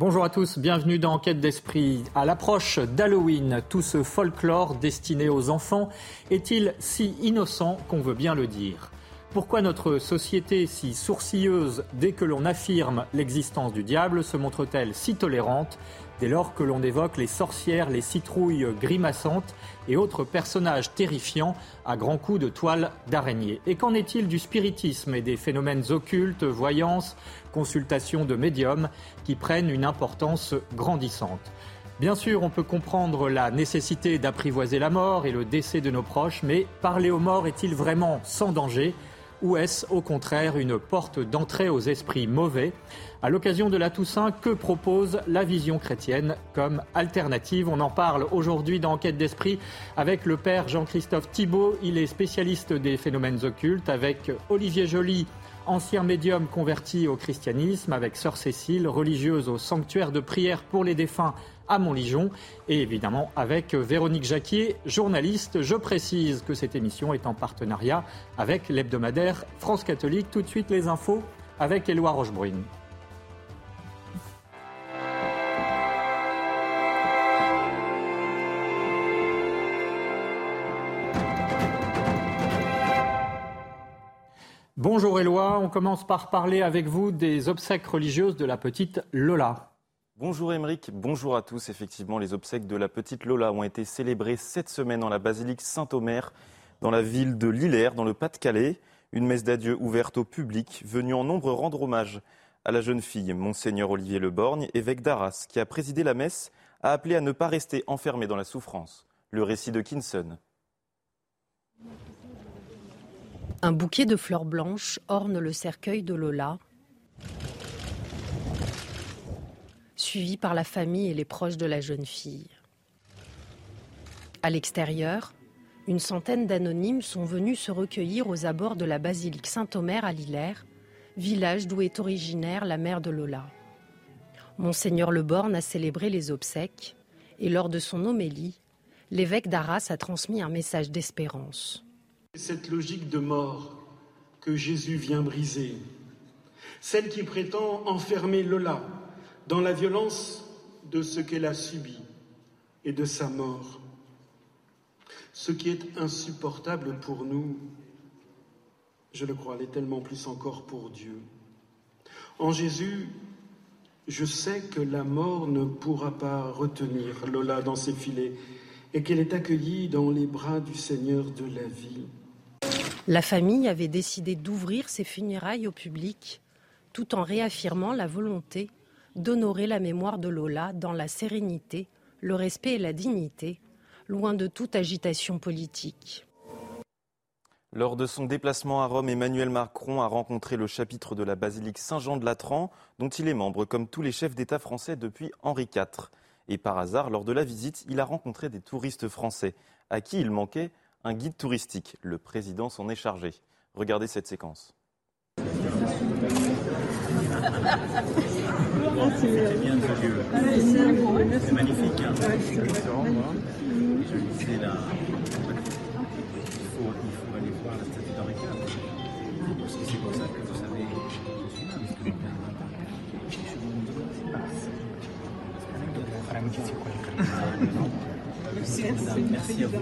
Bonjour à tous, bienvenue dans Enquête d'Esprit. À l'approche d'Halloween, tout ce folklore destiné aux enfants est-il si innocent qu'on veut bien le dire? Pourquoi notre société si sourcilleuse dès que l'on affirme l'existence du diable se montre-t-elle si tolérante? Dès lors que l'on évoque les sorcières, les citrouilles grimaçantes et autres personnages terrifiants à grands coups de toile d'araignée. Et qu'en est-il du spiritisme et des phénomènes occultes, voyances, consultations de médiums qui prennent une importance grandissante? Bien sûr, on peut comprendre la nécessité d'apprivoiser la mort et le décès de nos proches, mais parler aux morts est-il vraiment sans danger? Ou est-ce au contraire une porte d'entrée aux esprits mauvais À l'occasion de la Toussaint, que propose la vision chrétienne comme alternative On en parle aujourd'hui dans Enquête d'esprit avec le père Jean-Christophe Thibault. Il est spécialiste des phénomènes occultes avec Olivier Joly ancien médium converti au christianisme, avec sœur Cécile, religieuse au sanctuaire de prière pour les défunts à Montligeon, et évidemment avec Véronique Jacquier, journaliste. Je précise que cette émission est en partenariat avec l'hebdomadaire France Catholique. Tout de suite les infos avec Éloi Rochebrune. Bonjour Éloi, on commence par parler avec vous des obsèques religieuses de la petite Lola. Bonjour Émeric, bonjour à tous. Effectivement, les obsèques de la petite Lola ont été célébrées cette semaine dans la basilique Saint-Omer, dans la ville de Lillers, dans le Pas-de-Calais. Une messe d'adieu ouverte au public, venue en nombre rendre hommage à la jeune fille, Monseigneur Olivier Leborgne, évêque d'Arras, qui a présidé la messe, a appelé à ne pas rester enfermé dans la souffrance. Le récit de Kinson. Un bouquet de fleurs blanches orne le cercueil de Lola, suivi par la famille et les proches de la jeune fille. À l'extérieur, une centaine d'anonymes sont venus se recueillir aux abords de la basilique Saint-Omer à Lillers, village d'où est originaire la mère de Lola. Monseigneur Leborne a célébré les obsèques et lors de son homélie, l'évêque d'Arras a transmis un message d'espérance. Cette logique de mort que Jésus vient briser, celle qui prétend enfermer Lola dans la violence de ce qu'elle a subi et de sa mort. Ce qui est insupportable pour nous, je le crois, l'est tellement plus encore pour Dieu. En Jésus, je sais que la mort ne pourra pas retenir Lola dans ses filets et qu'elle est accueillie dans les bras du Seigneur de la vie. La famille avait décidé d'ouvrir ses funérailles au public, tout en réaffirmant la volonté d'honorer la mémoire de Lola dans la sérénité, le respect et la dignité, loin de toute agitation politique. Lors de son déplacement à Rome, Emmanuel Macron a rencontré le chapitre de la basilique Saint-Jean de Latran, dont il est membre comme tous les chefs d'État français depuis Henri IV. Et par hasard, lors de la visite, il a rencontré des touristes français, à qui il manquait un guide touristique. Le président s'en est chargé. Regardez cette séquence. C'est magnifique. Je là. Il faut, il faut aller voir la statue c'est pour ça que vous savez, je suis que Merci à vous.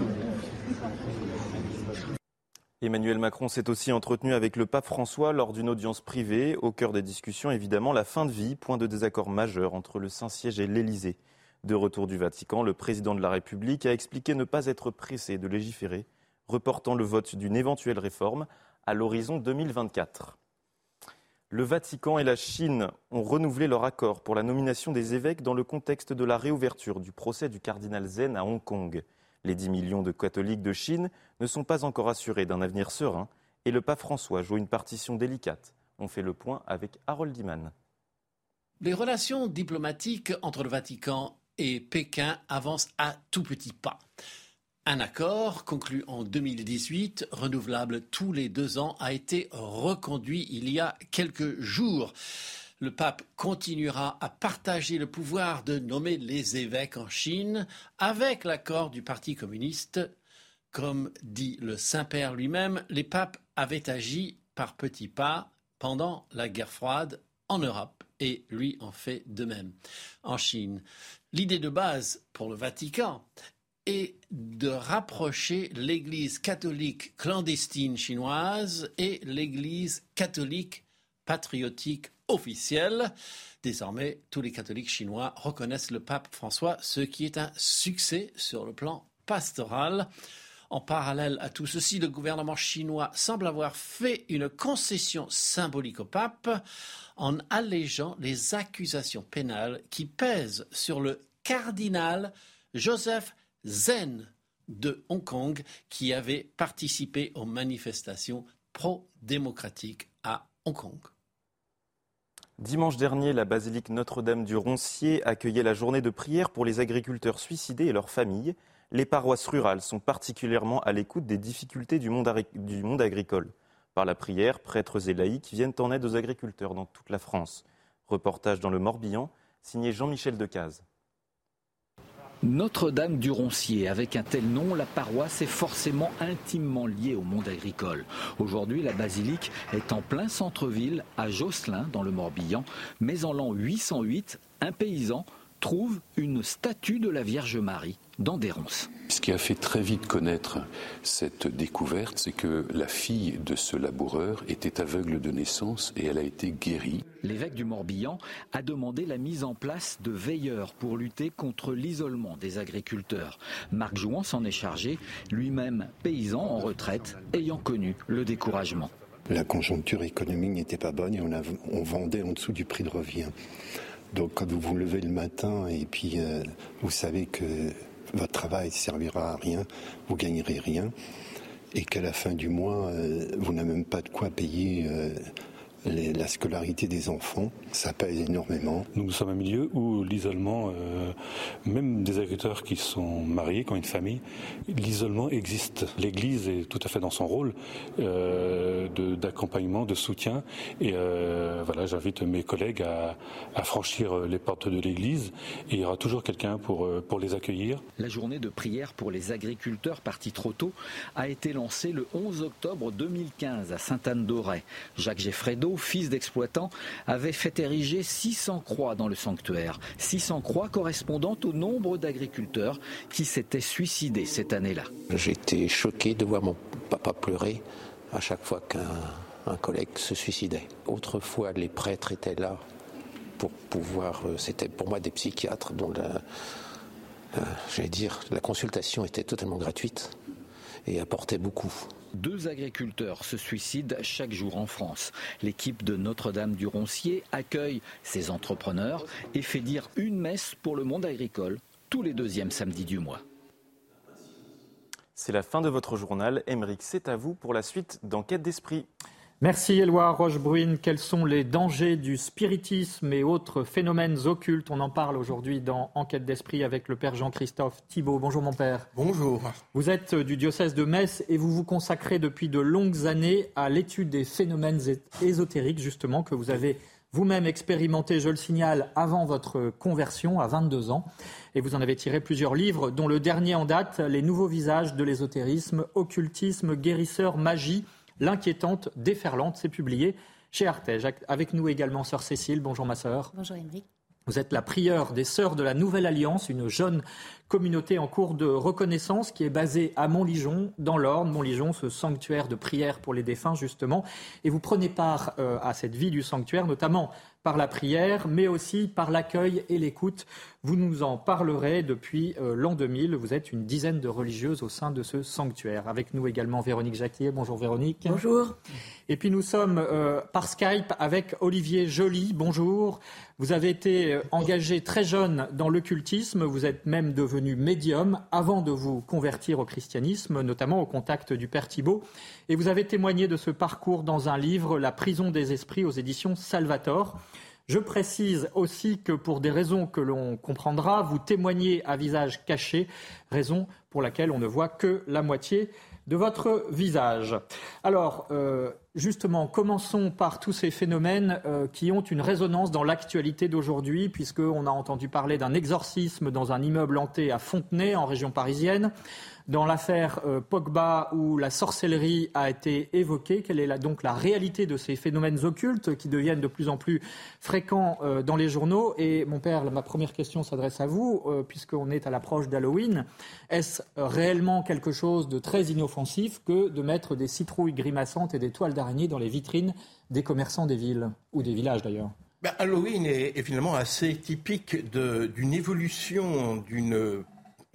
Emmanuel Macron s'est aussi entretenu avec le pape François lors d'une audience privée. Au cœur des discussions, évidemment, la fin de vie, point de désaccord majeur entre le Saint-Siège et l'Élysée. De retour du Vatican, le président de la République a expliqué ne pas être pressé de légiférer, reportant le vote d'une éventuelle réforme à l'horizon 2024. Le Vatican et la Chine ont renouvelé leur accord pour la nomination des évêques dans le contexte de la réouverture du procès du cardinal Zen à Hong Kong. Les 10 millions de catholiques de Chine ne sont pas encore assurés d'un avenir serein et le pape François joue une partition délicate. On fait le point avec Harold Diman. Les relations diplomatiques entre le Vatican et Pékin avancent à tout petits pas. Un accord conclu en 2018, renouvelable tous les deux ans, a été reconduit il y a quelques jours le pape continuera à partager le pouvoir de nommer les évêques en Chine avec l'accord du Parti communiste. Comme dit le Saint-Père lui-même, les papes avaient agi par petits pas pendant la guerre froide en Europe et lui en fait de même en Chine. L'idée de base pour le Vatican est de rapprocher l'Église catholique clandestine chinoise et l'Église catholique patriotique officielle. Désormais, tous les catholiques chinois reconnaissent le pape François, ce qui est un succès sur le plan pastoral. En parallèle à tout ceci, le gouvernement chinois semble avoir fait une concession symbolique au pape en allégeant les accusations pénales qui pèsent sur le cardinal Joseph Zen de Hong Kong qui avait participé aux manifestations pro-démocratiques à Hong Kong. Dimanche dernier, la basilique Notre-Dame du Roncier accueillait la journée de prière pour les agriculteurs suicidés et leurs familles. Les paroisses rurales sont particulièrement à l'écoute des difficultés du monde, agricole. Par la prière, prêtres et laïcs viennent en aide aux agriculteurs dans toute la France. Reportage dans le Morbihan, signé Jean-Michel Decaze. Notre-Dame du Roncier, avec un tel nom, la paroisse est forcément intimement liée au monde agricole. Aujourd'hui, la basilique est en plein centre-ville, à Josselin, dans le Morbihan, mais en l'an 808, un paysan trouve une statue de la Vierge Marie dans des ronces. Ce qui a fait très vite connaître cette découverte, c'est que la fille de ce laboureur était aveugle de naissance et elle a été guérie. L'évêque du Morbihan a demandé la mise en place de veilleurs pour lutter contre l'isolement des agriculteurs. Marc Jouan s'en est chargé, lui-même paysan en retraite, ayant connu le découragement. La conjoncture économique n'était pas bonne et on, on vendait en dessous du prix de revient. Donc quand vous vous levez le matin et puis euh, vous savez que votre travail servira à rien, vous gagnerez rien, et qu'à la fin du mois, euh, vous n'avez même pas de quoi payer la scolarité des enfants, ça pèse énormément. Nous sommes un milieu où l'isolement, euh, même des agriculteurs qui sont mariés, qui ont une famille, l'isolement existe. L'Église est tout à fait dans son rôle euh, d'accompagnement, de, soutien. Et euh, voilà, j'invite mes collègues à, à, franchir les portes de l'Église. Et il y aura toujours quelqu'un pour, pour les accueillir. La journée de prière pour les agriculteurs partis trop tôt a été lancée le 11 octobre 2015 à Sainte-Anne-d'Auray. Jacques Geffredo fils d'exploitant, avait fait ériger 600 croix dans le sanctuaire. 600 croix correspondant au nombre d'agriculteurs qui s'étaient suicidés cette année-là. J'étais choqué de voir mon papa pleurer à chaque fois qu'un collègue se suicidait. Autrefois, les prêtres étaient là pour pouvoir. Euh, c'était pour moi des psychiatres dont la, j'allais dire, la consultation était totalement gratuite et apportait beaucoup. Deux agriculteurs se suicident chaque jour en France. L'équipe de Notre-Dame du Roncier accueille ces entrepreneurs et fait dire une messe pour le monde agricole tous les deuxièmes samedis du mois. C'est la fin de votre journal. Émeric, c'est à vous pour la suite d'Enquête d'Esprit. Merci Éloi Rochebrune. Quels sont les dangers du spiritisme et autres phénomènes occultes? On en parle aujourd'hui dans Enquête d'esprit avec le père Jean-Christophe Thibault. Bonjour mon père. Bonjour. Vous êtes du diocèse de Metz et vous vous consacrez depuis de longues années à l'étude des phénomènes ésotériques justement que vous avez vous-même expérimenté, je le signale, avant votre conversion à 22 ans. Et vous en avez tiré plusieurs livres, dont le dernier en date, Les nouveaux visages de l'ésotérisme, occultisme, guérisseur, magie L'inquiétante déferlante, c'est publié chez Artege. Avec nous également Sœur Cécile. Bonjour ma sœur. Bonjour Émeric. Vous êtes la prieure des Sœurs de la Nouvelle Alliance, une jeune communauté en cours de reconnaissance qui est basée à Montligeon, dans l'Orne. Montligeon, ce sanctuaire de prière pour les défunts, justement. Et vous prenez part euh, à cette vie du sanctuaire, notamment par la prière, mais aussi par l'accueil et l'écoute. Vous nous en parlerez depuis euh, l'an 2000. Vous êtes une dizaine de religieuses au sein de ce sanctuaire. Avec nous également Véronique Jacquier. Bonjour Véronique. Bonjour. Et puis nous sommes euh, par Skype avec Olivier Joly. Bonjour. Vous avez été euh, engagé très jeune dans l'occultisme. Vous êtes même devenu médium avant de vous convertir au christianisme, notamment au contact du Père Thibault. Et vous avez témoigné de ce parcours dans un livre, La prison des esprits aux éditions Salvator. Je précise aussi que pour des raisons que l'on comprendra, vous témoignez à visage caché, raison pour laquelle on ne voit que la moitié de votre visage. Alors, euh, justement, commençons par tous ces phénomènes euh, qui ont une résonance dans l'actualité d'aujourd'hui, puisqu'on a entendu parler d'un exorcisme dans un immeuble hanté à Fontenay, en région parisienne dans l'affaire euh, Pogba où la sorcellerie a été évoquée. Quelle est donc la réalité de ces phénomènes occultes qui deviennent de plus en plus fréquents euh, dans les journaux? Et mon père, ma première question s'adresse à vous, euh, puisqu'on est à l'approche d'Halloween. Est-ce réellement quelque chose de très inoffensif que de mettre des citrouilles grimaçantes et des toiles d'araignée dans les vitrines des commerçants des villes, ou des villages d'ailleurs ben, Halloween est, finalement assez typique d'une évolution d'une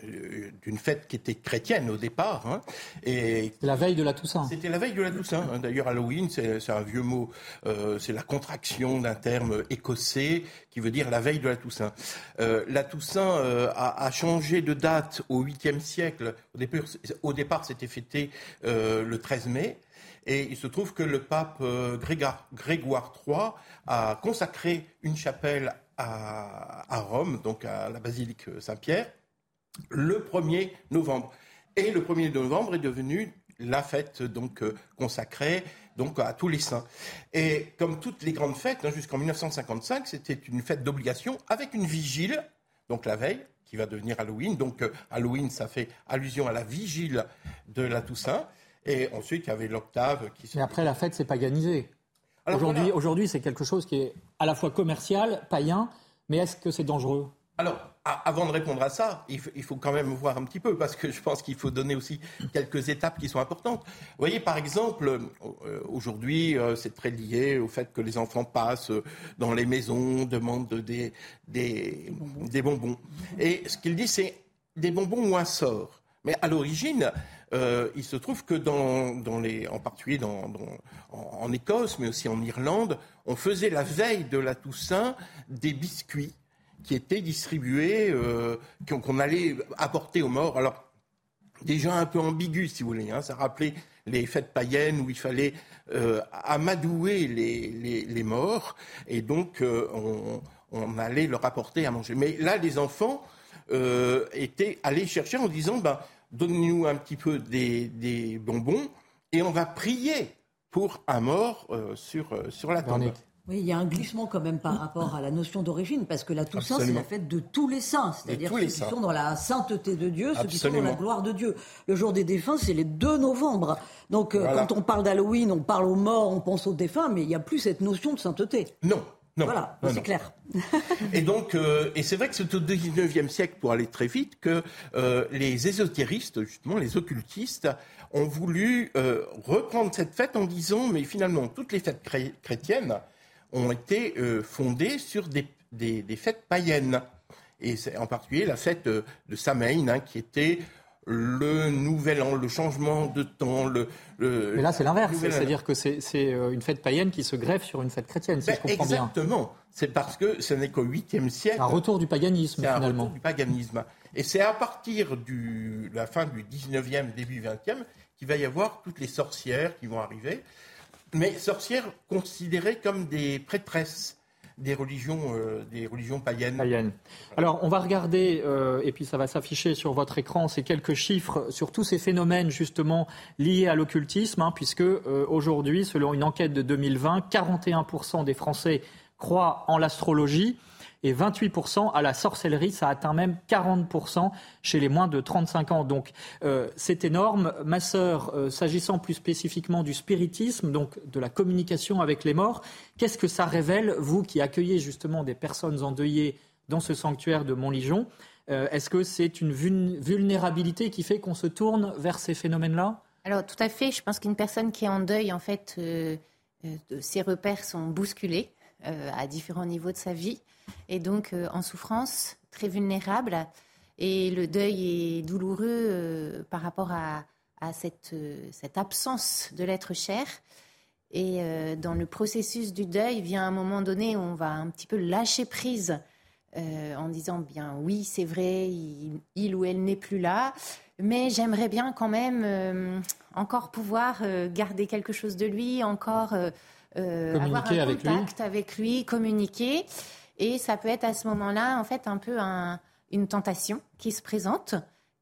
euh, d'une fête qui était chrétienne au départ. Hein, et la veille de la Toussaint. C'était la veille de la Toussaint. Hein. D'ailleurs, Halloween, c'est un vieux mot. Euh, c'est la contraction d'un terme écossais qui veut dire la veille de la Toussaint. Euh, la Toussaint a, a, changé de date au 8e siècle. Au départ, au départ c'était fêté le 13 mai. Et il se trouve que le pape Grégoire, Grégoire III a consacré une chapelle à, à Rome, donc à la basilique Saint-Pierre le 1er novembre. Et le 1er novembre est devenu la fête donc euh, consacrée donc à tous les saints. Et comme toutes les grandes fêtes, hein, jusqu'en 1955, c'était une fête d'obligation avec une vigile, donc la veille, qui va devenir Halloween. Donc euh, Halloween, ça fait allusion à la vigile de la Toussaint. Et ensuite, il y avait l'octave qui. Mais après, la fête, c'est paganisé. Aujourd'hui, aujourd'hui, c'est quelque chose qui est à la fois commercial, païen, mais est-ce que c'est dangereux? Alors, avant de répondre à ça, il faut, quand même voir un petit peu, parce que je pense qu'il faut donner aussi quelques étapes qui sont importantes. Vous voyez, par exemple, euh, aujourd'hui, euh, c'est très lié au fait que les enfants passent dans les maisons, demandent des, des, bonbons. Et ce qu'il dit, c'est des bonbons ou un sort. Mais à l'origine, euh, il se trouve que en particulier en Écosse, mais aussi en Irlande, on faisait la veille de la Toussaint des biscuits qui étaient distribués, euh, qu'on allait apporter aux morts. Alors, déjà un peu ambigu, si vous voulez. Hein, ça rappelait les fêtes païennes où il fallait euh, amadouer les, morts, et donc on, allait leur apporter à manger. Mais là, les enfants étaient allés chercher en disant, ben, donnez-nous un petit peu des, des, bonbons, et on va prier pour un mort sur, sur la tombe. Oui, il y a un glissement quand même par rapport à la notion d'origine, parce que la Toussaint, c'est la fête de tous les saints, c'est-à-dire ceux qui sont dans la sainteté de Dieu, ceux qui sont dans la gloire de Dieu. Le jour des défunts, c'est les 2 novembre. Donc euh, quand on parle d'Halloween, on parle aux morts, on pense aux défunts, mais il n'y a plus cette notion de sainteté. Non. Non, voilà, c'est clair. et donc, euh, et c'est vrai que c'est au 19e siècle, pour aller très vite, que euh, les ésotéristes, justement, les occultistes, ont voulu reprendre cette fête en disant, mais finalement, toutes les fêtes chrétiennes, ont été euh, fondées sur des, des, fêtes païennes. Et c'est en particulier la fête de, Samhain, hein, qui était le nouvel an, le changement de temps. Le, Mais là, c'est l'inverse. C'est-à-dire que c'est euh, une fête païenne qui se greffe sur une fête chrétienne, si je ben, comprends bien. Exactement. C'est parce que ce n'est qu'au 8e siècle. Un retour du paganisme, finalement. Un retour du paganisme. Et c'est à partir de la fin du 19e, début 20e, qu'il va y avoir toutes les sorcières qui vont arriver mais sorcières considérées comme des prêtresses des religions, euh, des religions païennes. Alors, on va regarder, euh, et puis ça va s'afficher sur votre écran, ces quelques chiffres sur tous ces phénomènes justement liés à l'occultisme, hein, puisque euh, aujourd'hui, selon une enquête de 2020, 41% des Français croient en l'astrologie et 28% à la sorcellerie. Ça atteint même 40% chez les moins de 35 ans. Donc euh, c'est énorme. Ma sœur, euh, s'agissant plus spécifiquement du spiritisme, donc de la communication avec les morts, qu'est-ce que ça révèle, vous qui accueillez justement des personnes endeuillées dans ce sanctuaire de Montligeon euh, Est-ce que c'est une vulnérabilité qui fait qu'on se tourne vers ces phénomènes-là? Alors tout à fait. Je pense qu'une personne qui est en deuil, en fait, ses repères sont bousculés à différents niveaux de sa vie et donc euh, en souffrance, très vulnérable. Et le deuil est douloureux euh, par rapport à, euh, cette, absence de l'être cher. Et dans le processus du deuil, vient un moment donné où on va un petit peu lâcher prise en disant bien oui, c'est vrai, il, ou elle n'est plus là, mais j'aimerais bien quand même encore pouvoir garder quelque chose de lui, encore avoir un avec contact avec lui, communiquer. Et ça peut être à ce moment-là, en fait, un peu une tentation qui se présente,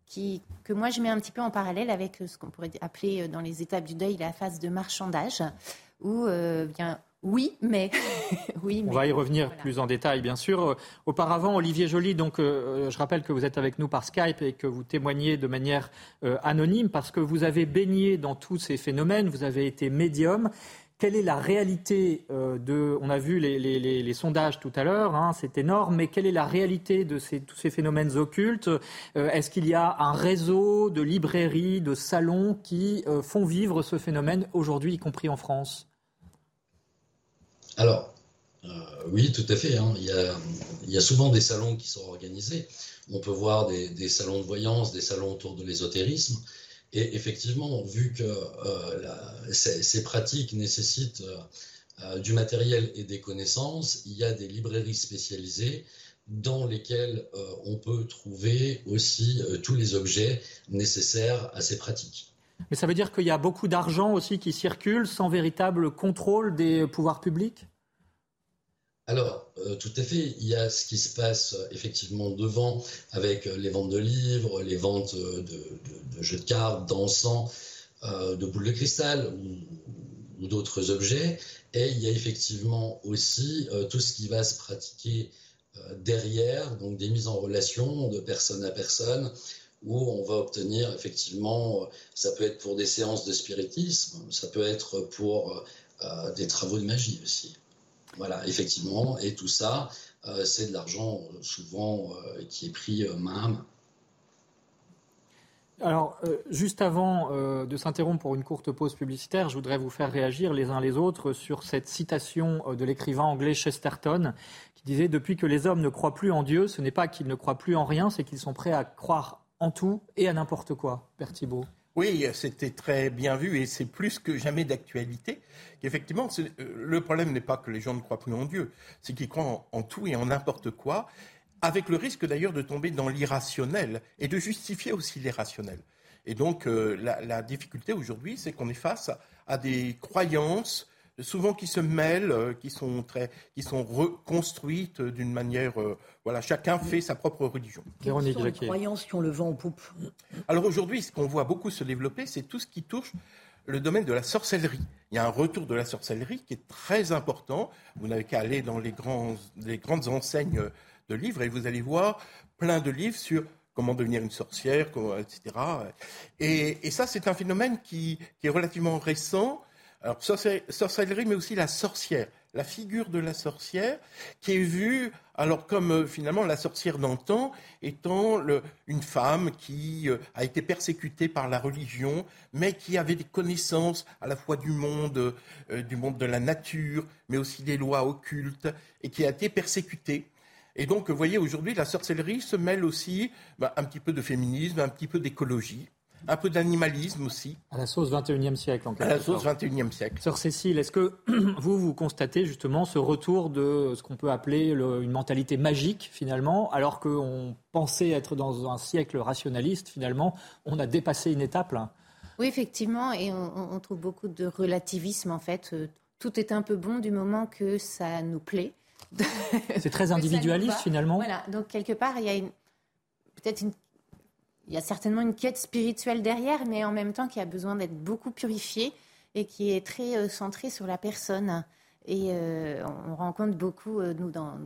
qui, que moi je mets un petit peu en parallèle avec ce qu'on pourrait appeler dans les étapes du deuil la phase de marchandage, où bien oui, mais. oui, On va y revenir plus en détail, bien sûr. Euh, auparavant, Olivier Joly, donc, euh, je rappelle que vous êtes avec nous par Skype et que vous témoignez de manière euh, anonyme parce que vous avez baigné dans tous ces phénomènes, vous avez été médium. Quelle est la réalité de. On a vu les, sondages tout à l'heure, hein, c'est énorme, mais quelle est la réalité de tous ces phénomènes occultes? Est-ce qu'il y a un réseau de librairies, de salons qui font vivre ce phénomène aujourd'hui, y compris en France? Alors, euh, oui, tout à fait. Hein. Il, y a, souvent des salons qui sont organisés. On peut voir des, salons de voyance, des salons autour de l'ésotérisme. Et effectivement, vu que euh, ces, pratiques nécessitent euh, du matériel et des connaissances, il y a des librairies spécialisées dans lesquelles on peut trouver aussi tous les objets nécessaires à ces pratiques. Mais ça veut dire qu'il y a beaucoup d'argent aussi qui circule sans véritable contrôle des pouvoirs publics? Alors, euh, tout à fait, il y a ce qui se passe euh, effectivement devant avec euh, les ventes de livres, les ventes de, jeux de cartes, d'encens, de boules de cristal ou, d'autres objets. Et il y a effectivement aussi tout ce qui va se pratiquer derrière, donc des mises en relation de personne à personne, où on va obtenir effectivement, ça peut être pour des séances de spiritisme, ça peut être pour des travaux de magie aussi. Voilà, effectivement, et tout ça, euh, c'est de l'argent euh, souvent euh, qui est pris main à main. Alors, juste avant de s'interrompre pour une courte pause publicitaire, je voudrais vous faire réagir les uns les autres sur cette citation de l'écrivain anglais Chesterton qui disait Depuis que les hommes ne croient plus en Dieu, ce n'est pas qu'ils ne croient plus en rien, c'est qu'ils sont prêts à croire en tout et à n'importe quoi. Père Thibault. Oui, c'était très bien vu et c'est plus que jamais d'actualité. Effectivement, euh, le problème n'est pas que les gens ne croient plus en Dieu, c'est qu'ils croient en, tout et en n'importe quoi, avec le risque d'ailleurs de tomber dans l'irrationnel et de justifier aussi l'irrationnel. Et donc euh, la, difficulté aujourd'hui, c'est qu'on est face à des croyances souvent qui se mêlent, euh, qui sont très, qui sont reconstruites d'une manière, euh, voilà, chacun fait sa propre religion. Véronique les croyances qui ont le vent en poupe. Alors aujourd'hui, ce qu'on voit beaucoup se développer, c'est tout ce qui touche le domaine de la sorcellerie. Il y a un retour de la sorcellerie qui est très important. Vous n'avez qu'à aller dans les, grands, les grandes enseignes de livres et vous allez voir plein de livres sur comment devenir une sorcière, etc. Et, et ça, c'est un phénomène qui, qui, est relativement récent alors, sorcellerie, mais aussi la sorcière, la figure de la sorcière, qui est vue, alors comme euh, finalement la sorcière d'antan, étant une femme qui euh, a été persécutée par la religion, mais qui avait des connaissances à la fois du monde, euh, du monde de la nature, mais aussi des lois occultes, et qui a été persécutée. Et donc, vous voyez, aujourd'hui, la sorcellerie se mêle aussi bah, un petit peu de féminisme, un petit peu d'écologie un peu d'animalisme aussi. À la sauce 21e siècle, en quelque À la sauce 21e siècle. Sœur Cécile, est-ce que vous, vous constatez justement ce retour de ce qu'on peut appeler une mentalité magique, finalement, alors qu'on pensait être dans un siècle rationaliste, finalement, on a dépassé une étape là? Oui, effectivement, et on, trouve beaucoup de relativisme, en fait. Euh, tout est un peu bon du moment que ça nous plaît. C'est très individualiste, finalement. Voilà, donc quelque part, il y a peut-être une il y a certainement une quête spirituelle derrière, mais en même temps qui a besoin d'être beaucoup purifiée et qui est très euh, centrée sur la personne. Et euh, on rencontre beaucoup, euh, nous, dans,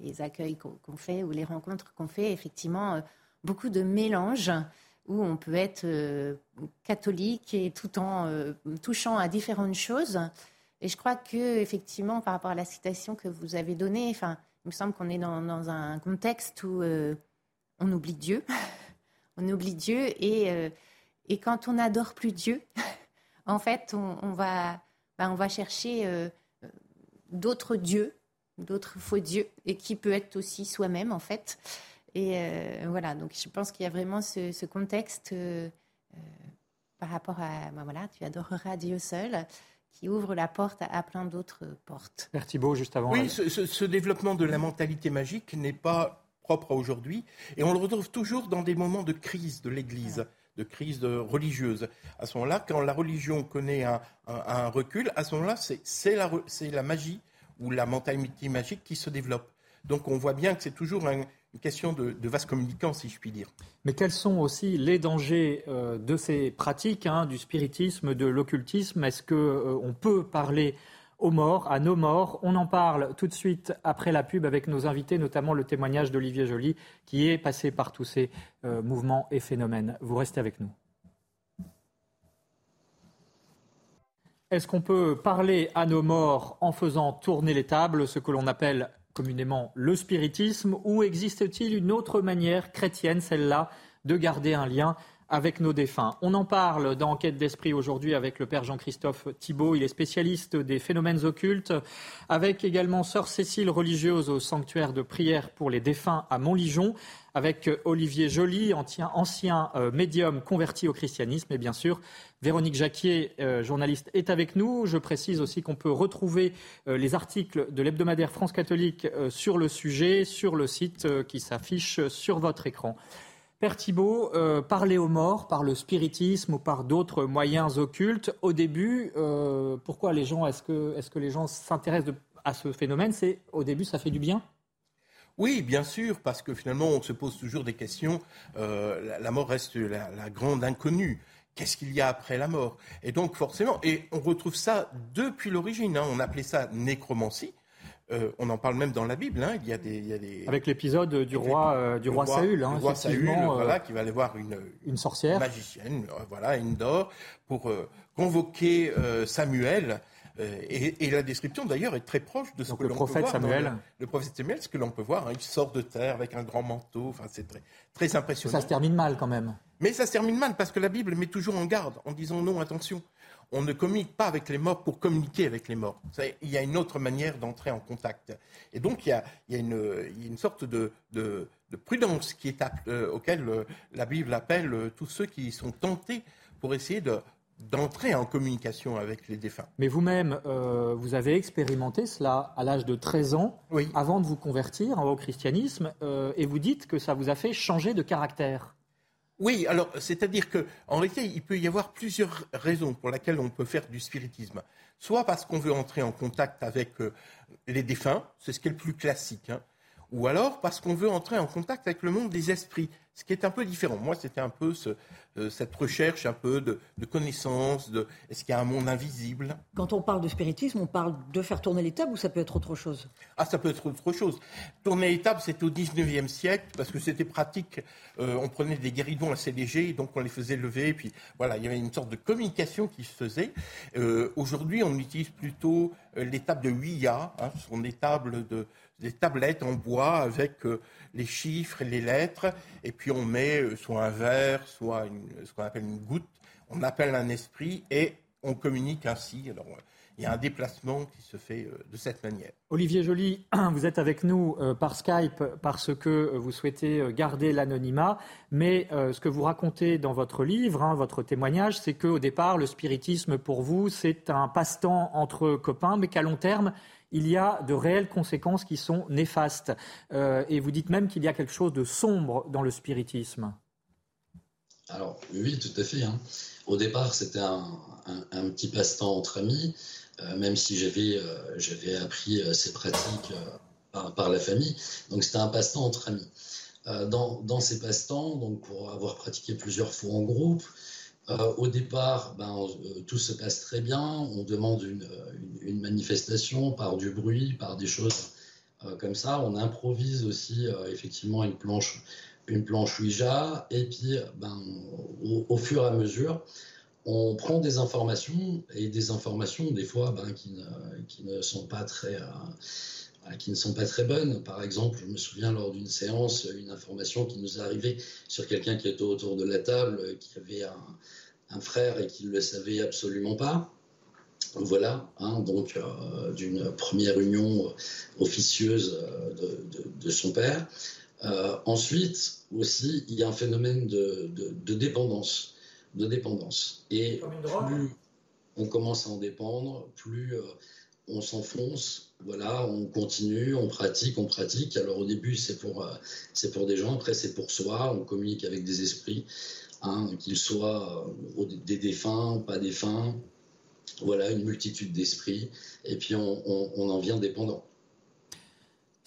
les, accueils qu'on fait ou les rencontres qu'on fait, effectivement, beaucoup de mélanges où on peut être catholique et tout en touchant à différentes choses. Et je crois que, effectivement, par rapport à la citation que vous avez donnée, il me semble qu'on est dans, un contexte où on oublie Dieu. on oublie Dieu et, euh, et quand on n'adore plus Dieu, en fait, on, va, ben, on va chercher euh, d'autres dieux, d'autres faux dieux, et qui peut être aussi soi-même, en fait. Et euh, voilà, donc je pense qu'il y a vraiment ce, contexte par rapport à, ben voilà, tu adoreras Dieu seul qui ouvre la porte à, plein d'autres portes. Père Thibault, juste avant. Oui, ce, ce, développement de la mentalité magique n'est pas propre à aujourd'hui. Et on le retrouve toujours dans des moments de crise de l'Église, de crise religieuse. À ce moment-là, quand la religion connaît un, recul, à ce moment-là, c'est la, magie ou la mentalité magique qui se développe. Donc on voit bien que c'est toujours une question de, de vase communicant, si je puis dire. Mais quels sont aussi les dangers euh, de ces pratiques, hein, du spiritisme, de l'occultisme? Est-ce qu'on euh, peut parler aux morts, à nos morts On en parle tout de suite après la pub avec nos invités, notamment le témoignage d'Olivier Joly, qui est passé par tous ces euh, mouvements et phénomènes. Vous restez avec nous. Est-ce qu'on peut parler à nos morts en faisant tourner les tables, ce que l'on appelle communément le spiritisme, ou existe-t-il une autre manière chrétienne, celle-là, de garder un lien avec nos défunts. On en parle dans Enquête d'esprit aujourd'hui avec le père Jean-Christophe Thibault. Il est spécialiste des phénomènes occultes, avec également sœur Cécile, religieuse au sanctuaire de prière pour les défunts à Montligeon, avec Olivier Joly, ancien euh, médium converti au christianisme, et bien sûr Véronique Jacquier, euh, journaliste, est avec nous. Je précise aussi qu'on peut retrouver euh, les articles de l'hebdomadaire France catholique sur le sujet sur le site qui s'affiche sur votre écran. Père Thibault, euh, parler aux morts par le spiritisme ou par d'autres moyens occultes, au début, euh, pourquoi les gens, est-ce que, les gens s'intéressent à ce phénomène? C'est au début, ça fait du bien? Oui, bien sûr, parce que finalement, on se pose toujours des questions. Euh, la, mort reste la, la grande inconnue. Qu'est-ce qu'il y a après la mort? Et donc, forcément, et on retrouve ça depuis l'origine. Hein, on appelait ça nécromancie. Euh, on en parle même dans la Bible. Hein. il, y a des, Avec l'épisode du roi, euh, du roi, Saül. Hein, roi Saül, voilà, qui va aller voir une, une sorcière, magicienne, euh, voilà, une d'or, pour convoquer Samuel. Et, la description d'ailleurs est très proche de ce que l'on peut voir. Samuel. Le, le, prophète Samuel, ce que l'on peut voir, hein. il sort de terre avec un grand manteau. Enfin, c'est très, très impressionnant. Ça se termine mal quand même. Mais ça se termine mal parce que la Bible met toujours en garde en disant non, attention on ne communique pas avec les morts pour communiquer avec les morts. Il y a une autre manière d'entrer en contact. Et donc, il y a, une, sorte de, prudence qui est, euh, auquel euh, la Bible appelle euh, tous ceux qui sont tentés pour essayer d'entrer en communication avec les défunts. Mais vous-même, vous avez expérimenté cela à l'âge de 13 ans, avant de vous convertir au christianisme, et vous dites que ça vous a fait changer de caractère. Oui, alors c'est-à-dire qu'en réalité, il peut y avoir plusieurs raisons pour lesquelles on peut faire du spiritisme. Soit parce qu'on veut entrer en contact avec euh, les défunts, c'est ce qui est le plus classique, hein. Ou alors parce qu'on veut entrer en contact avec le monde des esprits, ce qui est un peu différent. Moi, c'était un peu ce, euh, cette recherche un peu de, de connaissance, de est-ce qu'il y a un monde invisible? Quand on parle de spiritisme, on parle de faire tourner les tables ou ça peut être autre chose? Ah, ça peut être autre chose. Tourner les tables, c'était au 19e siècle parce que c'était pratique. Euh, on prenait des guéridons assez légers, donc on les faisait lever, et puis voilà, il y avait une sorte de communication qui se faisait. Euh, aujourd'hui, on utilise plutôt les tables de Ouija, hein, ce sont des tables de, des tablettes en bois avec les chiffres et les lettres, et puis on met soit un verre, soit ce qu'on appelle une goutte, on appelle un esprit et on communique ainsi. Alors, il y a un déplacement qui se fait euh, de cette manière. Olivier Joly, vous êtes avec nous euh, par Skype parce que vous souhaitez euh, garder l'anonymat, mais ce que vous racontez dans votre livre, hein, votre témoignage, c'est qu'au départ, le spiritisme pour vous, c'est un passe-temps entre copains, mais qu'à long terme, il y a de réelles conséquences qui sont néfastes. et vous dites même qu'il y a quelque chose de sombre dans le spiritisme. Alors oui, tout à fait. Hein. Au départ, c'était un, petit passe-temps entre amis, euh, même si j'avais euh, appris euh, ces pratiques par, la famille. Donc c'était un passe-temps entre amis. Dans, ces passe-temps, pour avoir pratiqué plusieurs fois en groupe, au départ, ben, tout se passe très bien. On demande une, manifestation par du bruit, par des choses comme ça. On improvise aussi effectivement une planche une planche Ouija, et puis ben, au, fur et à mesure, on prend des informations, et des informations des fois ben, qui, ne, sont pas très... Euh, qui ne sont pas très bonnes. Par exemple, je me souviens lors d'une séance, une information qui nous est arrivée sur quelqu'un qui était autour de la table, qui avait un, frère et qui ne le savait absolument pas. Voilà, hein, donc euh, d'une première union officieuse euh, de, de, son père. Euh, ensuite, aussi, il y a un phénomène de, dépendance. De dépendance. Et plus on commence à en dépendre, plus euh, on s'enfonce. Voilà, on continue, on pratique, on pratique. Alors au début, c'est pour, euh, c'est pour des gens, après c'est pour soi. On communique avec des esprits, hein, qu'ils soient des défunts, pas défunts. Voilà, une multitude d'esprits. Et puis on en vient dépendant.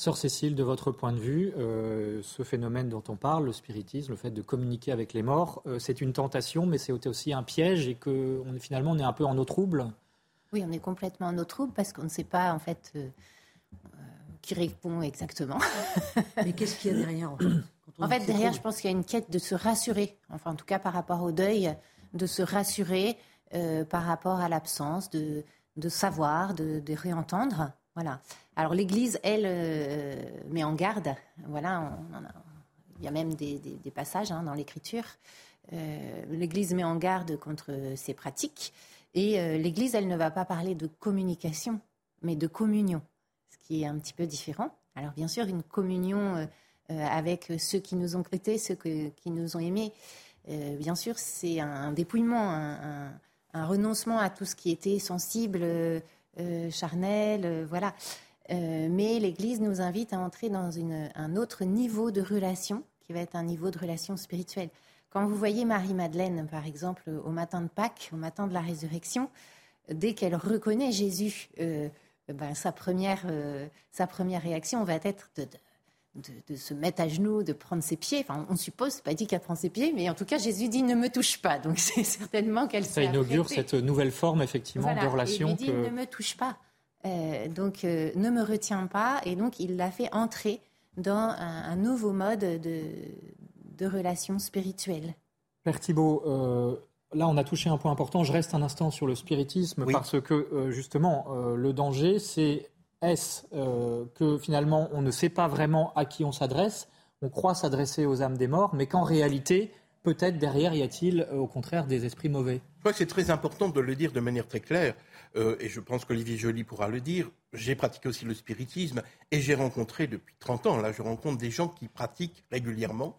Sœur Cécile, de votre point de vue, euh, ce phénomène dont on parle, le spiritisme, le fait de communiquer avec les morts, euh, c'est une tentation, mais c'est aussi un piège et que on finalement on est un peu en eau trouble? Oui, on est complètement en eau trouble parce qu'on ne sait pas en fait euh, qui répond exactement. mais qu'est-ce qu'il y a derrière En fait, derrière, je pense qu'il y a une quête de se rassurer, enfin en tout cas par rapport au deuil, de se rassurer par rapport à l'absence, de, de savoir, de, de réentendre. Voilà. Alors l'Église, elle, euh, met en garde. Voilà, il y a même des, passages hein, dans l'Écriture. Euh, L'Église met en garde contre ces pratiques. Et euh, l'Église, elle ne va pas parler de communication, mais de communion, ce qui est un petit peu différent. Alors bien sûr, une communion avec ceux qui nous ont prêtés, ceux qui nous ont aimés, bien sûr, c'est un, dépouillement, un, renoncement à tout ce qui était sensible, euh, charnel, euh, voilà. Euh, mais l'Église nous invite à entrer dans un autre niveau de relation, qui va être un niveau de relation spirituelle. Quand vous voyez Marie-Madeleine, par exemple, au matin de Pâques, au matin de la résurrection, dès qu'elle reconnaît Jésus, ben, sa, première, sa première réaction va être de, de, se mettre à genoux, de prendre ses pieds. Enfin, on suppose, pas dit qu'elle prend ses pieds, mais en tout cas, Jésus dit ne me touche pas. Donc c'est certainement qu'elle Ça inaugure cette nouvelle forme, effectivement, de relation. il dit ne me touche pas. Euh, donc euh, ne me retiens pas. Et donc il l'a fait entrer dans un, nouveau mode de, de relation spirituelle. Père Thibault, euh, là on a touché un point important. Je reste un instant sur le spiritisme parce que justement, le danger, c'est est-ce euh, que finalement on ne sait pas vraiment à qui on s'adresse On croit s'adresser aux âmes des morts, mais qu'en réalité, peut-être derrière, y a-t-il euh, au contraire des esprits mauvais Je crois que c'est très important de le dire de manière très claire, euh, et je pense qu'Olivier Joly pourra le dire. J'ai pratiqué aussi le spiritisme, et j'ai rencontré depuis 30 ans, là je rencontre des gens qui pratiquent régulièrement,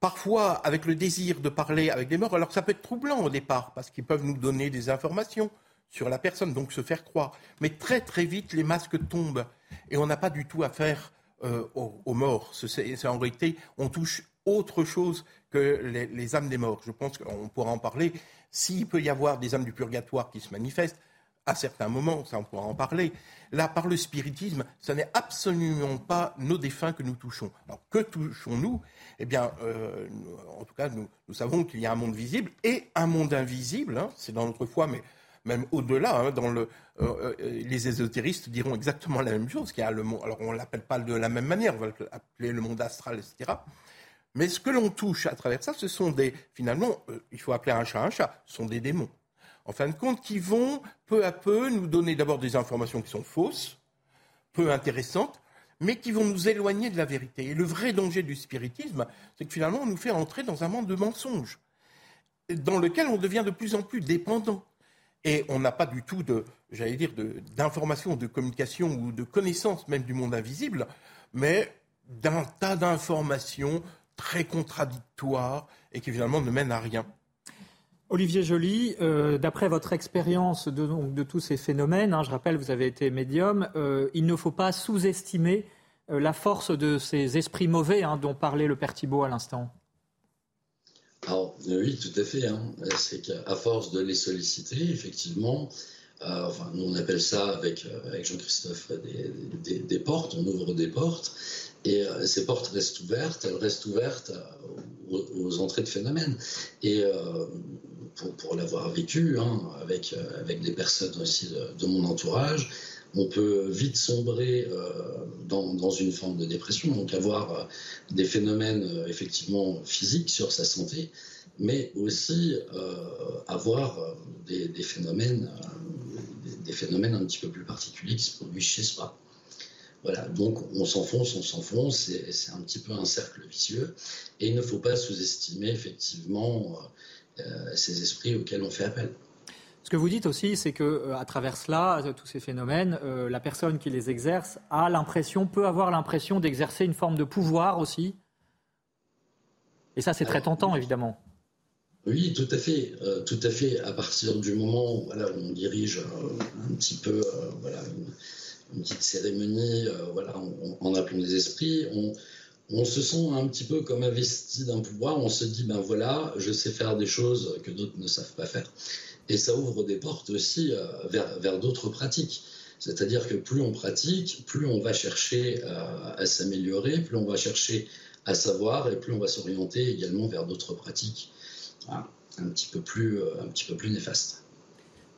parfois avec le désir de parler avec des morts. Alors ça peut être troublant au départ, parce qu'ils peuvent nous donner des informations sur la personne, donc se faire croire. Mais très très vite, les masques tombent et on n'a pas du tout affaire euh, aux, morts. C'est en réalité, on touche autre chose que les, âmes des morts. Je pense qu'on pourra en parler. S'il peut y avoir des âmes du purgatoire qui se manifestent, à certains moments, ça on pourra en parler. Là, par le spiritisme, ce n'est absolument pas nos défunts que nous touchons. Alors, que touchons-nous? Eh bien, euh, en tout cas, nous, savons qu'il y a un monde visible et un monde invisible. Hein. c'est dans notre foi, mais même au-delà, hein, dans le, euh, euh, les ésotéristes diront exactement la même chose. Qu'il y a le monde, alors on l'appelle pas de la même manière, on va l'appeler le monde astral, etc. Mais ce que l'on touche à travers ça, ce sont des, finalement, il faut appeler un chat un chat, ce sont des démons. En fin de compte, qui vont peu à peu nous donner d'abord des informations qui sont fausses, peu intéressantes, mais qui vont nous éloigner de la vérité. Et le vrai danger du spiritisme, c'est que finalement, on nous fait entrer dans un monde de mensonges, dans lequel on devient de plus en plus dépendant. Et on n'a pas du tout de, j'allais dire, d'information, de, communication ou de connaissance même du monde invisible, mais d'un tas d'informations très contradictoires et qui finalement ne mènent à rien. Olivier Joly, euh, d'après votre expérience de, tous ces phénomènes, hein, je rappelle, vous avez été médium, euh, il ne faut pas sous-estimer euh, la force de ces esprits mauvais hein, dont parlait le père Thibault à l'instant. Alors, oui, tout à fait. Hein. C'est qu'à force de les solliciter, effectivement, euh, nous on appelle ça avec, euh, avec Jean-Christophe des, portes, on ouvre des portes, et euh, ces portes restent ouvertes, elles restent ouvertes aux, entrées de phénomènes. Et pour, pour l'avoir vécu, hein, avec, avec des personnes aussi de mon entourage, on peut vite sombrer euh, dans, une forme de dépression, donc avoir des phénomènes effectivement physiques sur sa santé, mais aussi avoir des, phénomènes, des, phénomènes un petit peu plus particuliers qui se produisent chez soi. Voilà, donc on s'enfonce, on s'enfonce, c'est un petit peu un cercle vicieux, et il ne faut pas sous-estimer effectivement ces esprits auxquels on fait appel. Ce que vous dites aussi, c'est que euh, à travers cela, euh, tous ces phénomènes, euh, la personne qui les exerce a l'impression, peut avoir l'impression d'exercer une forme de pouvoir aussi. Et ça, c'est très tentant, évidemment. Oui, tout à fait, tout à fait. À partir du moment où on dirige un petit peu, voilà, une, petite cérémonie, voilà, en, appelant des esprits, on, on se sent un petit peu comme investi d'un pouvoir. On se dit, ben voilà, je sais faire des choses que d'autres ne savent pas faire. Et ça ouvre des portes aussi euh, vers, d'autres pratiques. C'est-à-dire que plus on pratique, plus on va chercher à, s'améliorer, plus on va chercher à savoir et plus on va s'orienter également vers d'autres pratiques un, petit peu plus, un petit peu plus néfastes.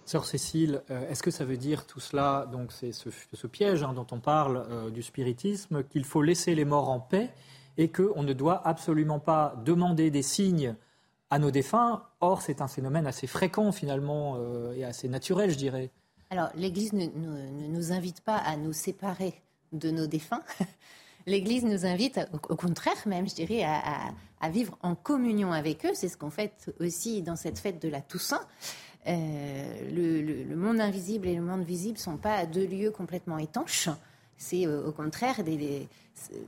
Sœur Cécile, euh, est-ce que ça veut dire tout cela, donc c'est ce, piège hein, dont on parle euh, du spiritisme, qu'il faut laisser les morts en paix et qu'on ne doit absolument pas demander des signes à nos défunts? Or, c'est un phénomène assez fréquent finalement euh, et assez naturel, je dirais. Alors, l'Église ne, nous invite pas à nous séparer de nos défunts. L'Église nous invite, au, contraire même, je dirais, à vivre en communion avec eux. C'est ce qu'on fait aussi dans cette fête de la Toussaint. Euh, le, monde invisible et le monde visible ne sont pas deux lieux complètement étanches. C'est euh, au contraire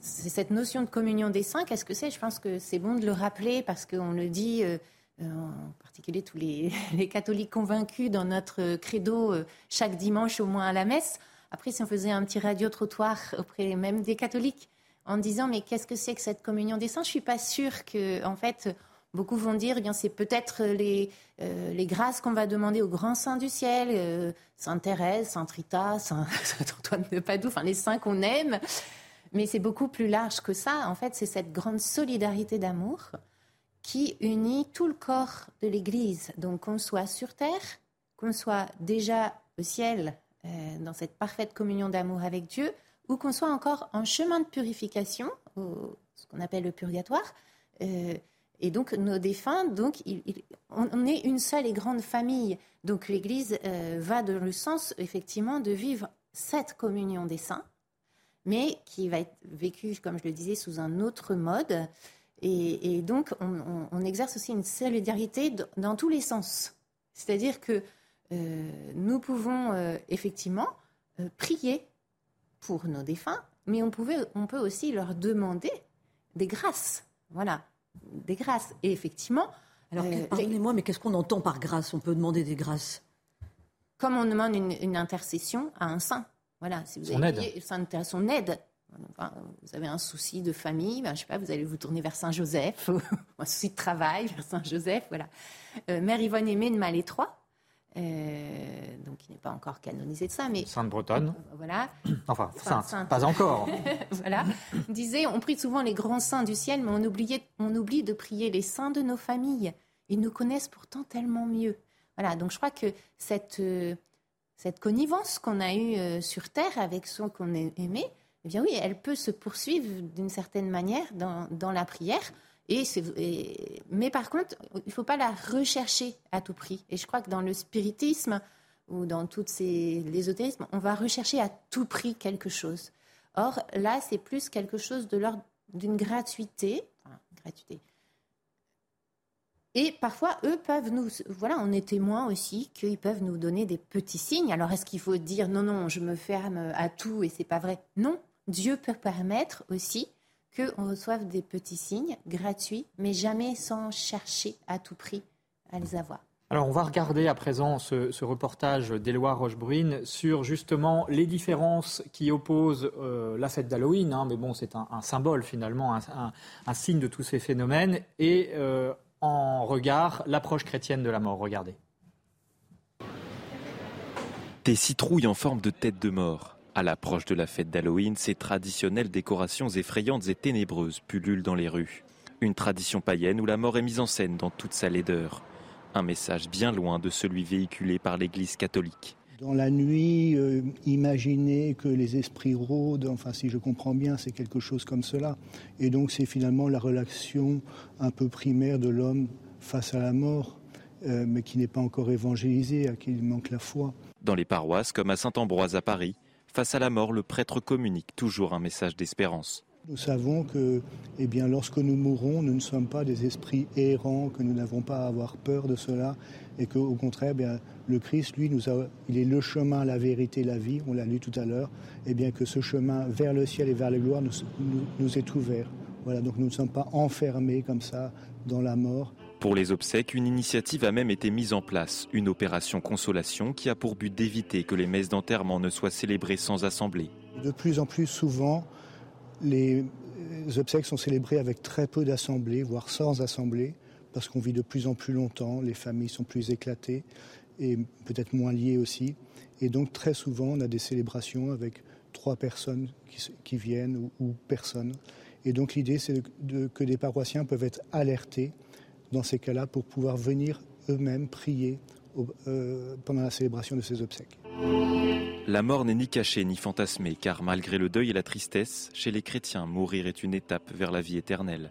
c'est cette notion de communion des saints. Qu'est-ce que c'est? Je pense que c'est bon de le rappeler parce qu'on le dit, euh, en particulier tous les, catholiques convaincus dans notre credo chaque dimanche au moins à la messe. Après, si on faisait un petit radio-trottoir auprès même des catholiques en disant mais qu'est-ce que c'est que cette communion des saints? Je suis pas sûre que en fait Beaucoup vont dire, eh bien, c'est peut-être les, euh, les grâces qu'on va demander aux grands saints du ciel, euh, Sainte Thérèse, Saint Rita, Saint, Antoine de Padoue, enfin les saints qu'on aime. Mais c'est beaucoup plus large que ça. En fait, c'est cette grande solidarité d'amour qui unit tout le corps de l'Église. Donc, qu'on soit sur terre, qu'on soit déjà au ciel, euh, dans cette parfaite communion d'amour avec Dieu, ou qu'on soit encore en chemin de purification, ce qu'on appelle le purgatoire. Et donc nos défunts, donc on, est une seule et grande famille. Donc l'Église euh, va dans le sens effectivement de vivre cette communion des saints, mais qui va être vécue, comme je le disais, sous un autre mode. Et, donc on, exerce aussi une solidarité dans tous les sens. C'est-à-dire que euh, nous pouvons euh, effectivement prier pour nos défunts, mais on, pouvait, on peut aussi leur demander des grâces. Voilà des grâces. Et effectivement. Alors, euh, pardonnez-moi, mais qu'est-ce qu'on entend par grâce? On peut demander des grâces Comme on demande une, intercession à un saint. Voilà, si vous son aide. son aide. vous avez un souci de famille, ben, je sais pas, vous allez vous tourner vers Saint Joseph, un souci de travail vers Saint Joseph, voilà. Euh, Mère Yvonne Aimée de Malétroit, euh, donc il n'est pas encore canonisé de ça, mais Sainte Bretonne. Euh, voilà. Enfin, sainte, pas encore. voilà. disait, on prie souvent les grands saints du ciel, mais on, oubliait, on oublie de prier les saints de nos familles. Ils nous connaissent pourtant tellement mieux. Voilà. Donc je crois que cette euh, cette connivence qu'on a eue sur terre avec ceux qu'on aimait, eh bien oui, elle peut se poursuivre d'une certaine manière dans, dans la prière. Et, mais par contre, il ne faut pas la rechercher à tout prix. Et je crois que dans le spiritisme ou dans ces l'ésotérisme, on va rechercher à tout prix quelque chose. Or là, c'est plus quelque chose d'une gratuité, gratuité. Et parfois, eux peuvent nous, voilà, on est témoin aussi qu'ils peuvent nous donner des petits signes. Alors, est-ce qu'il faut dire non, non, je me ferme à tout et c'est pas vrai? Non, Dieu peut permettre aussi qu'on reçoive des petits signes gratuits, mais jamais sans chercher à tout prix à les avoir. Alors on va regarder à présent ce, reportage d'Éloi Rochebrune sur justement les différences qui opposent euh, la fête d'Halloween, hein, mais bon c'est un, symbole finalement, un, signe de tous ces phénomènes, et euh, en regard l'approche chrétienne de la mort. Regardez. Des citrouilles en forme de tête de mort. À l'approche de la fête d'Halloween, ces traditionnelles décorations effrayantes et ténébreuses pullulent dans les rues. Une tradition païenne où la mort est mise en scène dans toute sa laideur. Un message bien loin de celui véhiculé par l'Église catholique. Dans la nuit, euh, imaginez que les esprits rôdent, enfin si je comprends bien, c'est quelque chose comme cela. Et donc c'est finalement la relation un peu primaire de l'homme face à la mort, euh, mais qui n'est pas encore évangélisée, à qui il manque la foi. Dans les paroisses comme à Saint-Ambroise à Paris, Face à la mort, le prêtre communique toujours un message d'espérance. Nous savons que eh bien, lorsque nous mourrons, nous ne sommes pas des esprits errants, que nous n'avons pas à avoir peur de cela, et qu'au contraire, eh bien, le Christ, lui, il est le chemin, la vérité, la vie, on l'a lu tout à l'heure, et eh bien que ce chemin vers le ciel et vers la gloire nous, nous est ouvert. Voilà, donc nous ne sommes pas enfermés comme ça dans la mort, pour les obsèques, une initiative a même été mise en place, une opération consolation qui a pour but d'éviter que les messes d'enterrement ne soient célébrées sans assemblée. De plus en plus souvent, les obsèques sont célébrées avec très peu d'assemblées, voire sans assemblée, parce qu'on vit de plus en plus longtemps, les familles sont plus éclatées. et peut-être moins liés aussi. Et donc très souvent, on a des célébrations avec trois personnes qui, viennent ou, ou, personne. Et donc l'idée, c'est que des paroissiens peuvent être alertés dans ces cas-là pour pouvoir venir eux-mêmes prier euh, pendant la célébration de ces obsèques. La mort n'est ni cachée ni fantasmée, car malgré le deuil et la tristesse, chez les chrétiens, mourir est une étape vers la vie éternelle.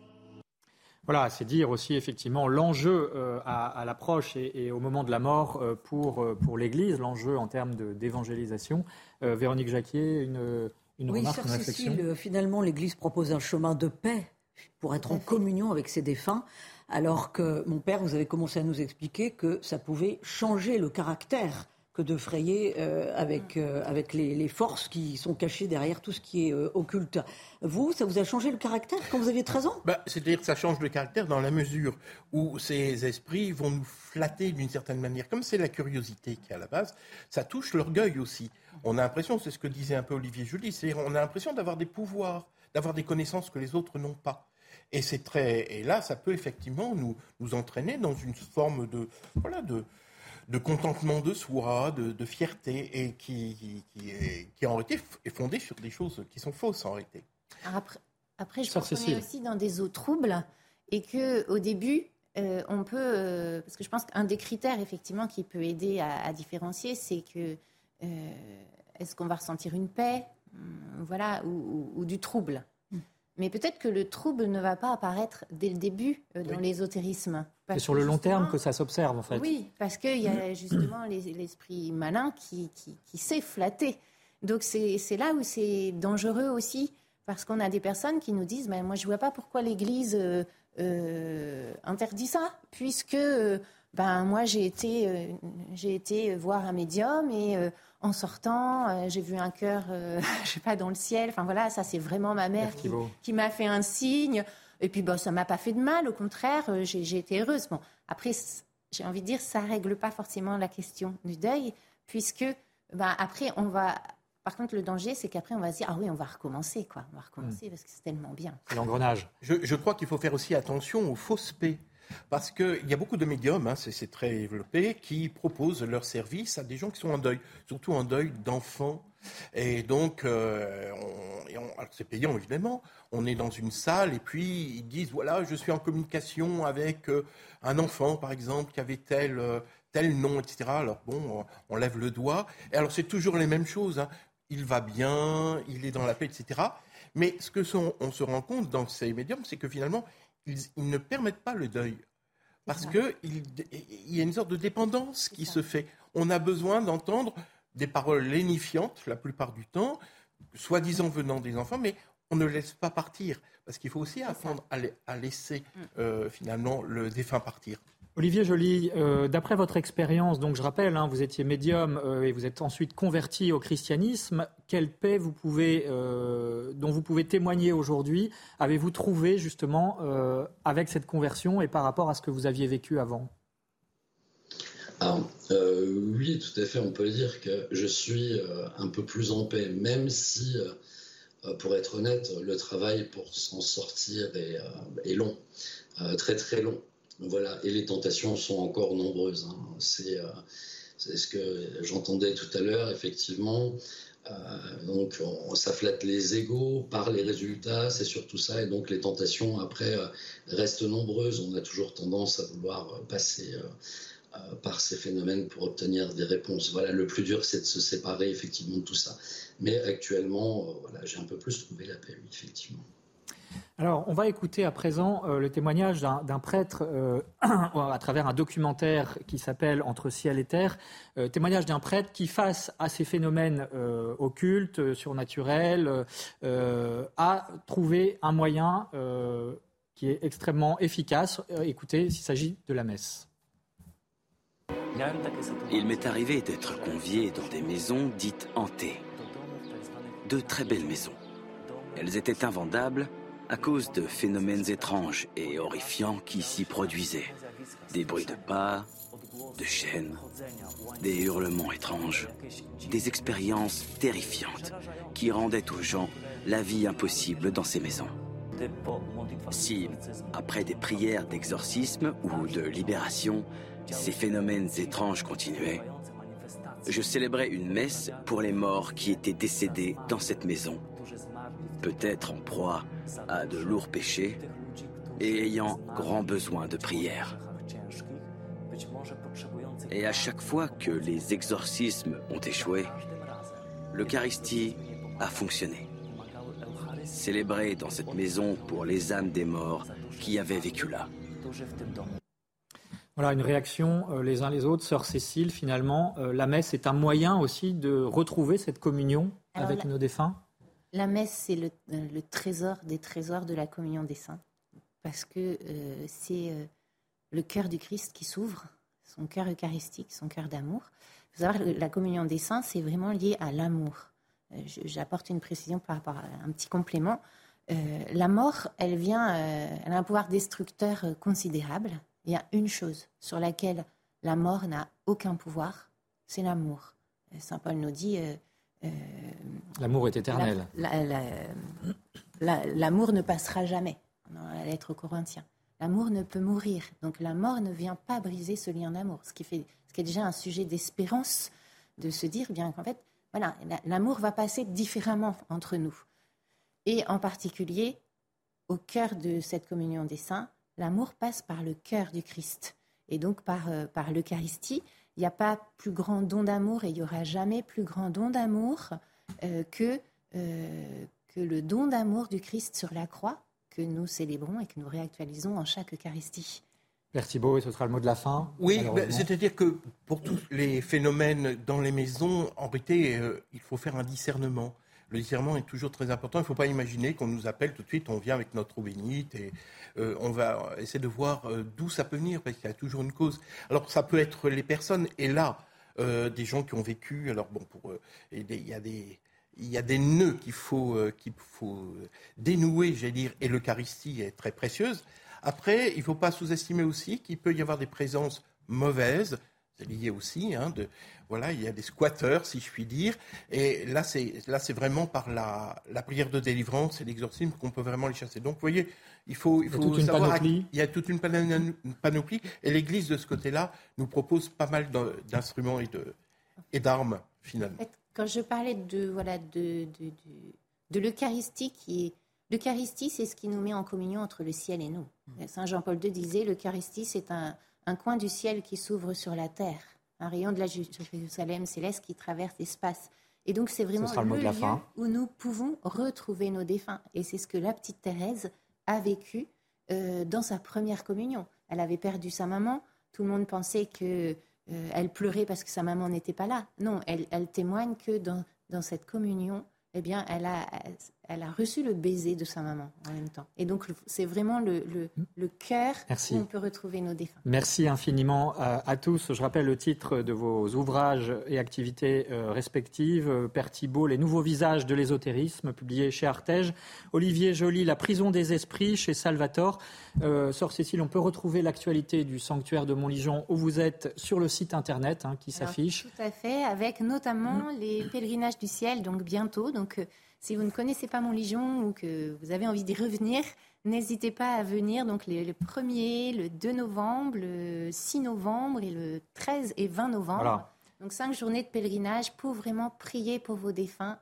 Voilà, c'est dire aussi effectivement l'enjeu euh, à, l'approche et, au moment de la mort euh, pour, pour l'Église, l'enjeu en termes d'évangélisation. Véronique Jacquier, une, une oui, remarque, une réflexion? finalement, l'Église propose un chemin de paix pour être en communion avec ses défunts, alors que mon père, vous avez commencé à nous expliquer que ça pouvait changer le caractère que de frayer euh, avec, euh, avec les, forces qui sont cachées derrière tout ce qui est euh, occulte. Vous, ça vous a changé le caractère quand vous aviez 13 ans? Bah, C'est-à-dire que ça change le caractère dans la mesure où ces esprits vont nous flatter d'une certaine manière. Comme c'est la curiosité qui est à la base, ça touche l'orgueil aussi. On a l'impression, c'est ce que disait un peu Olivier Julie, c'est on a l'impression d'avoir des pouvoirs, d'avoir des connaissances que les autres n'ont pas. Et c'est très, et là, ça peut effectivement nous, nous entraîner dans une forme de, voilà, de, de contentement de soi, de, fierté, et qui, qui, est, qui, en réalité est fondée sur des choses qui sont fausses en réalité. Après, après je pense qu'on est aussi dans des eaux troubles, et que au début, euh, on peut, euh, parce que je pense qu'un des critères effectivement qui peut aider à, différencier, c'est que euh, est-ce qu'on va ressentir une paix, hum, voilà, ou du trouble? Mais peut-être que le trouble ne va pas apparaître dès le début euh, dans l'ésotérisme. C'est sur le long terme que ça s'observe, en fait. Oui, parce qu'il y a justement l'esprit malin qui, qui, sait flatter. Donc c'est là où c'est dangereux aussi, parce qu'on a des personnes qui nous disent ben, Moi, je ne vois pas pourquoi l'Église euh, euh, interdit ça, puisque ben, moi, j'ai été, j'ai été voir un médium et en sortant, euh, j'ai vu un cœur, euh, je sais pas, dans le ciel. Enfin voilà, ça c'est vraiment ma mère qui, m'a fait un signe. Et puis bon, ça m'a pas fait de mal, au contraire, euh, j'ai été heureuse. Bon, après, j'ai envie de dire, ça règle pas forcément la question du deuil, puisque ben, après on va. Par contre, le danger, c'est qu'après, on va se dire, ah oui, on va recommencer, quoi. On va recommencer hmm. parce que c'est tellement bien. L'engrenage. Je, je crois qu'il faut faire aussi attention aux fausses paix. Parce qu'il y a beaucoup de médiums, hein, c'est très développé, qui proposent leurs services à des gens qui sont en deuil, surtout en deuil d'enfants. Et donc, euh, c'est payant évidemment. On est dans une salle et puis ils disent voilà, je suis en communication avec euh, un enfant par exemple qui avait tel euh, tel nom, etc. Alors bon, on lève le doigt. Et alors c'est toujours les mêmes choses. Hein. Il va bien, il est dans la paix, etc. Mais ce que on se rend compte dans ces médiums, c'est que finalement, ils, ne permettent pas le deuil. Parce qu'il il y a une sorte de dépendance qui se fait. On a besoin d'entendre des paroles lénifiantes la plupart du temps, soi-disant venant des enfants, mais on ne laisse pas partir. Parce qu'il faut aussi apprendre à, laisser mm. euh, finalement le défunt partir. Olivier Joly, euh, d'après votre expérience, donc je rappelle, hein, vous étiez médium euh, et vous êtes ensuite converti au christianisme. Quelle paix vous pouvez, euh, dont vous pouvez témoigner aujourd'hui avez-vous trouvé justement avec cette conversion et par rapport à ce que vous aviez vécu avant? Alors, oui, tout à fait, on peut dire que je suis un peu plus en paix, même si, pour être honnête, le travail pour s'en sortir est long, très très long. Voilà, et les tentations sont encore nombreuses. Hein. Euh, c'est ce que j'entendais tout à l'heure, effectivement. Euh, donc, ça flatte les égaux par les résultats, c'est surtout ça. Et donc, les tentations, après, euh, restent nombreuses. On a toujours tendance à vouloir passer par ces phénomènes pour obtenir des réponses. Voilà, le plus dur, c'est de se séparer, effectivement, de tout ça. Mais actuellement, voilà, j'ai un peu plus trouvé la paix, effectivement. Alors, on va écouter à présent euh, le témoignage d'un prêtre euh, à travers un documentaire qui s'appelle Entre ciel et terre. Euh, témoignage d'un prêtre qui, face à ces phénomènes occultes, surnaturels, a trouvé un moyen qui est extrêmement efficace. écoutez, s'il s'agit de la messe. Il m'est arrivé d'être convié dans des maisons dites hantées. De très belles maisons. Elles étaient invendables à cause de phénomènes étranges et horrifiants qui s'y produisaient. Des bruits de pas, de chaînes, des hurlements étranges, des expériences terrifiantes qui rendaient aux gens la vie impossible dans ces maisons. Si, après des prières d'exorcisme ou de libération, ces phénomènes étranges continuaient, je célébrais une messe pour les morts qui étaient décédés dans cette maison, peut-être en proie à de lourds péchés et ayant grand besoin de prière. Et à chaque fois que les exorcismes ont échoué, l'Eucharistie a fonctionné. Célébrée dans cette maison pour les âmes des morts qui avaient vécu là. Voilà une réaction euh, les uns les autres. Sœur Cécile, finalement, euh, la messe est un moyen aussi de retrouver cette communion avec nos défunts? La messe, c'est le, euh, trésor des trésors de la communion des saints. Parce que c'est le cœur du Christ qui s'ouvre, son cœur eucharistique, son cœur d'amour. Vous savez, la communion des saints, c'est vraiment lié à l'amour. J'apporte une précision par rapport à un petit complément. la mort, elle vient, elle a un pouvoir destructeur considérable il y a une chose sur laquelle la mort n'a aucun pouvoir, c'est l'amour. Euh, Saint Paul nous dit... Euh, euh, l'amour est éternel. L'amour ne passera jamais, dans la lettre aux Corinthiens. L'amour ne peut mourir. Donc la mort ne vient pas briser ce lien d'amour. Ce qui, ce qui est déjà un sujet d'espérance, de se dire bien qu'en fait, voilà, l'amour va passer différemment entre nous. Et en particulier, au cœur de cette communion des saints, L'amour passe par le cœur du Christ et donc par, euh, par l'Eucharistie. Il n'y a pas plus grand don d'amour et il n'y aura jamais plus grand don d'amour euh, que, euh, que le don d'amour du Christ sur la croix que nous célébrons et que nous réactualisons en chaque Eucharistie. Père Thibault, et ce sera le mot de la fin. Oui, ben, c'est-à-dire que pour tous les phénomènes dans les maisons, en réalité, il faut faire un discernement le discernement est toujours très important. Il ne faut pas imaginer qu'on nous appelle tout de suite, on vient avec notre eau bénite et euh, on va essayer de voir euh, d'où ça peut venir, parce qu'il y a toujours une cause. Alors ça peut être les personnes, et là, euh, des gens qui ont vécu, alors bon, pour, il y a des... Il y a des nœuds qu'il faut, dénouer, j'allais dire, et l'Eucharistie est très précieuse. Après, il ne faut pas sous-estimer aussi qu'il peut y avoir des présences mauvaises, c'est lié aussi, hein, de, voilà, il y a des squatteurs, si je puis dire. Et là, c'est là, c'est vraiment par la, la, prière de délivrance et l'exorcisme qu'on peut vraiment les chasser. Donc, vous voyez, il faut, il faut il savoir. Il y a toute une panoplie. Et l'Église, de ce côté-là, nous propose pas mal d'instruments et de et d'armes, finalement. Quand je parlais de voilà de, de, de, l'Eucharistie qui est L'Eucharistie, c'est ce qui nous met en communion entre le ciel et nous. Mmh. Saint Jean-Paul II disait l'Eucharistie, c'est un, un coin du ciel qui s'ouvre sur la terre un rayon de la Jérusalem céleste qui traverse l'espace. Et donc c'est vraiment le, lieu où nous pouvons retrouver nos défunts. Et c'est ce que la petite Thérèse a vécu euh, dans sa première communion. Elle avait perdu sa maman. Tout le monde pensait que euh, elle pleurait parce que sa maman n'était pas là. Non, elle, elle témoigne que dans, dans cette communion, eh bien, elle a, elle a reçu le baiser de sa maman en même temps. Et donc, c'est vraiment le, le, cœur où on peut retrouver nos défunts. Merci infiniment à, tous. Je rappelle le titre de vos ouvrages et activités euh, respectives. Père Thibault, Les nouveaux visages de l'ésotérisme, publié chez Artege. Olivier Joly, La prison des esprits, chez Salvatore. Euh, Sœur Cécile, on peut retrouver l'actualité du sanctuaire de Montligeon où vous êtes sur le site internet hein, qui s'affiche. Tout à fait, avec notamment les pèlerinages du ciel, donc bientôt. Donc, euh, si vous ne connaissez pas Montligeon ou que vous avez envie d'y revenir, n'hésitez pas à venir. Donc, le, 1er, le 2 novembre, le 6 novembre et le 13 et 20 novembre. Donc, cinq journées de pèlerinage pour vraiment prier pour vos défunts.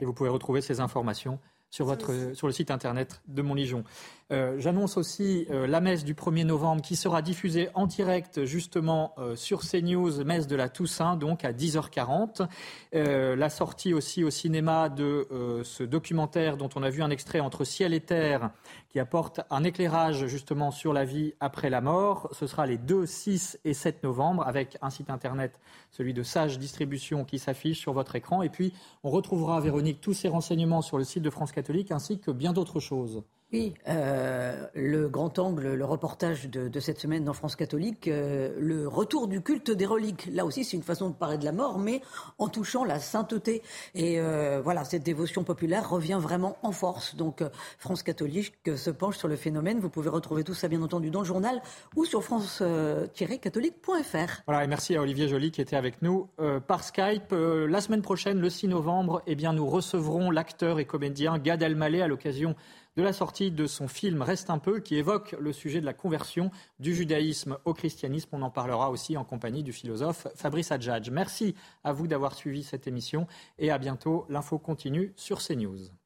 Et vous pouvez retrouver ces informations sur, votre, sur le site internet de Montligeon. Euh, J'annonce aussi euh, la messe du 1er novembre qui sera diffusée en direct justement euh, sur CNews, messe de la Toussaint, donc à 10h40. Euh, la sortie aussi au cinéma de ce documentaire dont on a vu un extrait entre ciel et terre qui apporte un éclairage justement sur la vie après la mort. Ce sera les 2, 6 et 7 novembre avec un site internet, celui de Sage Distribution, qui s'affiche sur votre écran. Et puis, on retrouvera, Véronique, tous ces renseignements sur le site de France Catholique ainsi que bien d'autres choses. Oui, euh, le grand angle, le reportage de, cette semaine dans France catholique, euh, le retour du culte des reliques. Là aussi, c'est une façon de parler de la mort, mais en touchant la sainteté. Et euh, voilà, cette dévotion populaire revient vraiment en force. Donc, France catholique se penche sur le phénomène. Vous pouvez retrouver tout ça, bien entendu, dans le journal ou sur france-catholique.fr. Voilà, et merci à Olivier Joly qui était avec nous par Skype. la semaine prochaine, le 6 novembre, eh bien, nous recevrons l'acteur et comédien Gad Elmaleh à l'occasion de la sortie de son film Reste un peu, qui évoque le sujet de la conversion du judaïsme au christianisme. On en parlera aussi en compagnie du philosophe Fabrice Adjadj. Merci à vous d'avoir suivi cette émission et à bientôt. L'info continue sur CNews.